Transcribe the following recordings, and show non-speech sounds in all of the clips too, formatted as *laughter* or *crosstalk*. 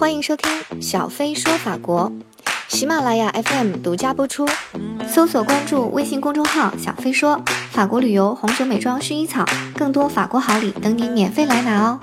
欢迎收听小飞说法国，喜马拉雅 FM 独家播出。搜索关注微信公众号“小飞说法国旅游、红酒、美妆、薰衣草”，更多法国好礼等你免费来拿哦！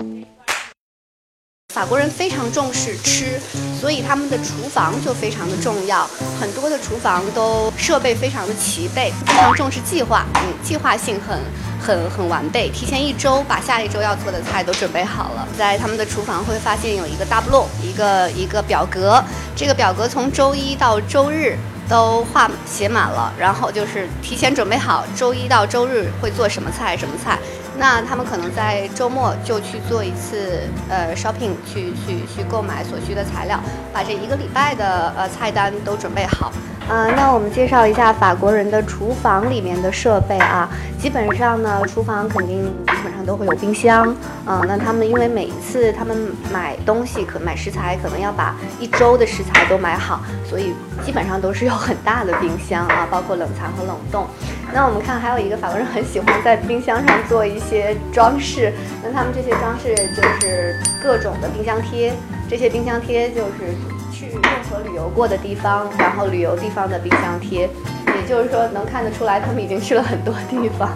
法国人非常重视吃，所以他们的厨房就非常的重要。很多的厨房都设备非常的齐备，非常重视计划，嗯，计划性很很很完备，提前一周把下一周要做的菜都准备好了。在他们的厨房会发现有一个 double 一个一个表格，这个表格从周一到周日都画写满了，然后就是提前准备好周一到周日会做什么菜什么菜。那他们可能在周末就去做一次呃 shopping，去去去购买所需的材料，把这一个礼拜的呃菜单都准备好。呃，那我们介绍一下法国人的厨房里面的设备啊。基本上呢，厨房肯定基本上都会有冰箱。嗯，那他们因为每一次他们买东西，可买食材可能要把一周的食材都买好，所以基本上都是有很大的冰箱啊，包括冷藏和冷冻。那我们看，还有一个法国人很喜欢在冰箱上做一些装饰。那他们这些装饰就是各种的冰箱贴，这些冰箱贴就是去任何旅游过的地方，然后旅游地方的冰箱贴，也就是说能看得出来他们已经去了很多地方。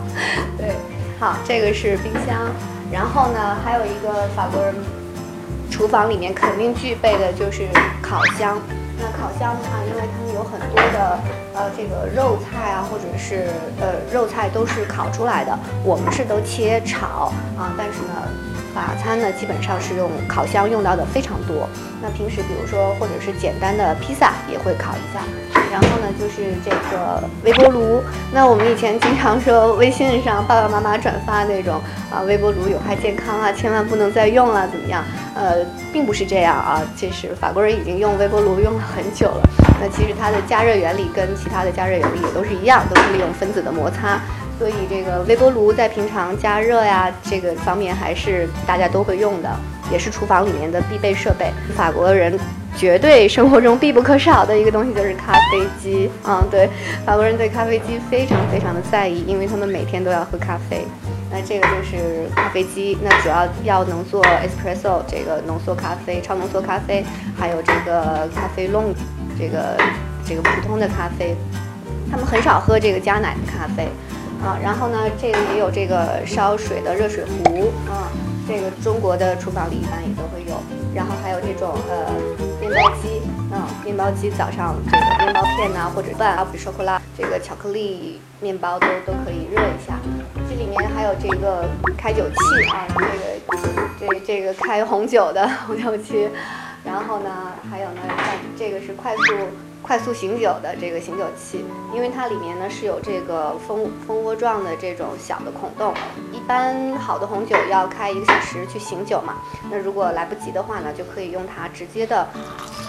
对，好，这个是冰箱。然后呢，还有一个法国人厨房里面肯定具备的就是烤箱。那烤箱的话，因为他们有很多的呃这个肉菜啊，或者是呃肉菜都是烤出来的，我们是都切炒啊，但是呢，法餐呢基本上是用烤箱用到的非常多。那平时比如说或者是简单的披萨也会烤一下。然后呢，就是这个微波炉。那我们以前经常说微信上爸爸妈妈转发那种啊，微波炉有害健康啊，千万不能再用了，怎么样？呃，并不是这样啊。其实法国人已经用微波炉用了很久了。那其实它的加热原理跟其他的加热原理也都是一样，都是利用分子的摩擦。所以这个微波炉在平常加热呀这个方面还是大家都会用的，也是厨房里面的必备设备。法国人。绝对生活中必不可少的一个东西就是咖啡机，嗯，对，法国人对咖啡机非常非常的在意，因为他们每天都要喝咖啡。那这个就是咖啡机，那主要要能做 espresso 这个浓缩咖啡、超浓缩咖啡，还有这个咖啡 long 这个这个普通的咖啡。他们很少喝这个加奶的咖啡，啊，然后呢，这个也有这个烧水的热水壶，啊，这个中国的厨房里一般也都会有。然后还有这种呃。面包机，嗯，面包机早上这个面包片呐，或者饭啊，比如说拉这个巧克力面包都都可以热一下。这里面还有这个开酒器啊，这个这这个开红酒的红酒器。然后呢，还有呢，像这个是快速。快速醒酒的这个醒酒器，因为它里面呢是有这个蜂蜂窝状的这种小的孔洞。一般好的红酒要开一个小时去醒酒嘛，那如果来不及的话呢，就可以用它直接的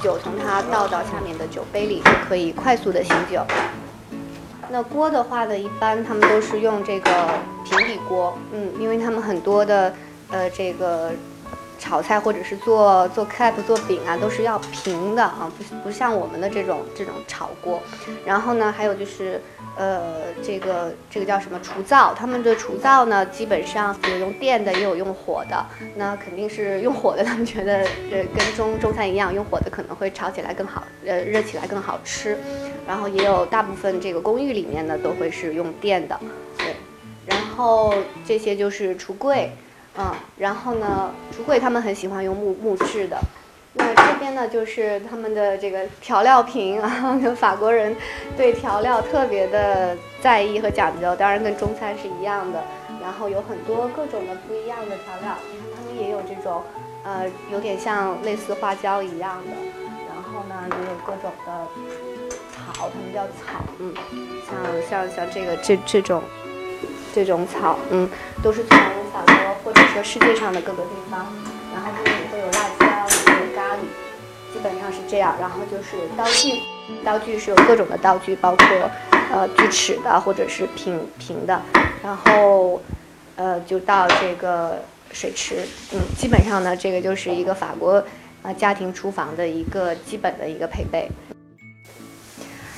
酒从它倒到下面的酒杯里，就可以快速的醒酒。那锅的话呢，一般他们都是用这个平底锅，嗯，因为他们很多的呃这个。炒菜或者是做做 cap 做饼啊，都是要平的啊，不不像我们的这种这种炒锅。然后呢，还有就是，呃，这个这个叫什么厨灶？他们的厨灶呢，基本上有用电的，也有用火的。那肯定是用火的，他们觉得呃跟中中餐一样，用火的可能会炒起来更好，呃热起来更好吃。然后也有大部分这个公寓里面呢都会是用电的，对。然后这些就是橱柜。嗯，然后呢，橱柜他们很喜欢用木木质的。那这边呢，就是他们的这个调料瓶 *laughs* 啊，跟法国人对调料特别的在意和讲究，当然跟中餐是一样的。然后有很多各种的不一样的调料，他们也有这种，呃，有点像类似花椒一样的。然后呢，也有各种的草，他们叫草，嗯，像像像这个这这种这种草，嗯，都是从。法国或者说世界上的各个地方，然后这里会有辣椒，也有咖喱，基本上是这样。然后就是刀具，刀具是有各种的刀具，包括呃锯齿的或者是平平的。然后呃就到这个水池，嗯，基本上呢这个就是一个法国啊家庭厨房的一个基本的一个配备。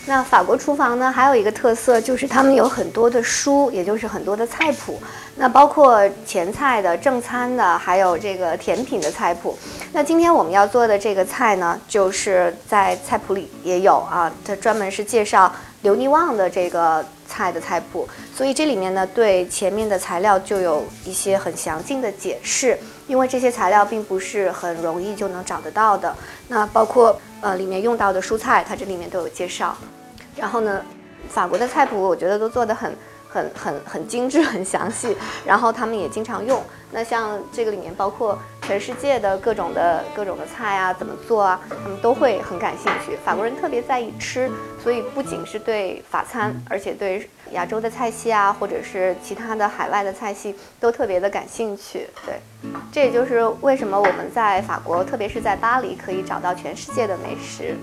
那法国厨房呢，还有一个特色就是他们有很多的书，也就是很多的菜谱。那包括前菜的、正餐的，还有这个甜品的菜谱。那今天我们要做的这个菜呢，就是在菜谱里也有啊，它专门是介绍留尼旺的这个菜的菜谱。所以这里面呢，对前面的材料就有一些很详尽的解释，因为这些材料并不是很容易就能找得到的。那包括呃里面用到的蔬菜，它这里面都有介绍。然后呢，法国的菜谱我觉得都做得很、很、很、很精致、很详细。然后他们也经常用。那像这个里面包括全世界的各种的各种的菜啊，怎么做啊，他们都会很感兴趣。法国人特别在意吃，所以不仅是对法餐，而且对亚洲的菜系啊，或者是其他的海外的菜系都特别的感兴趣。对，这也就是为什么我们在法国，特别是在巴黎，可以找到全世界的美食。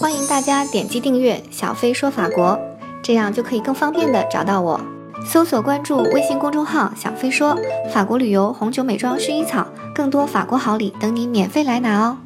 欢迎大家点击订阅“小飞说法国”，这样就可以更方便的找到我。搜索关注微信公众号“小飞说法国旅游、红酒、美妆、薰衣草”，更多法国好礼等你免费来拿哦。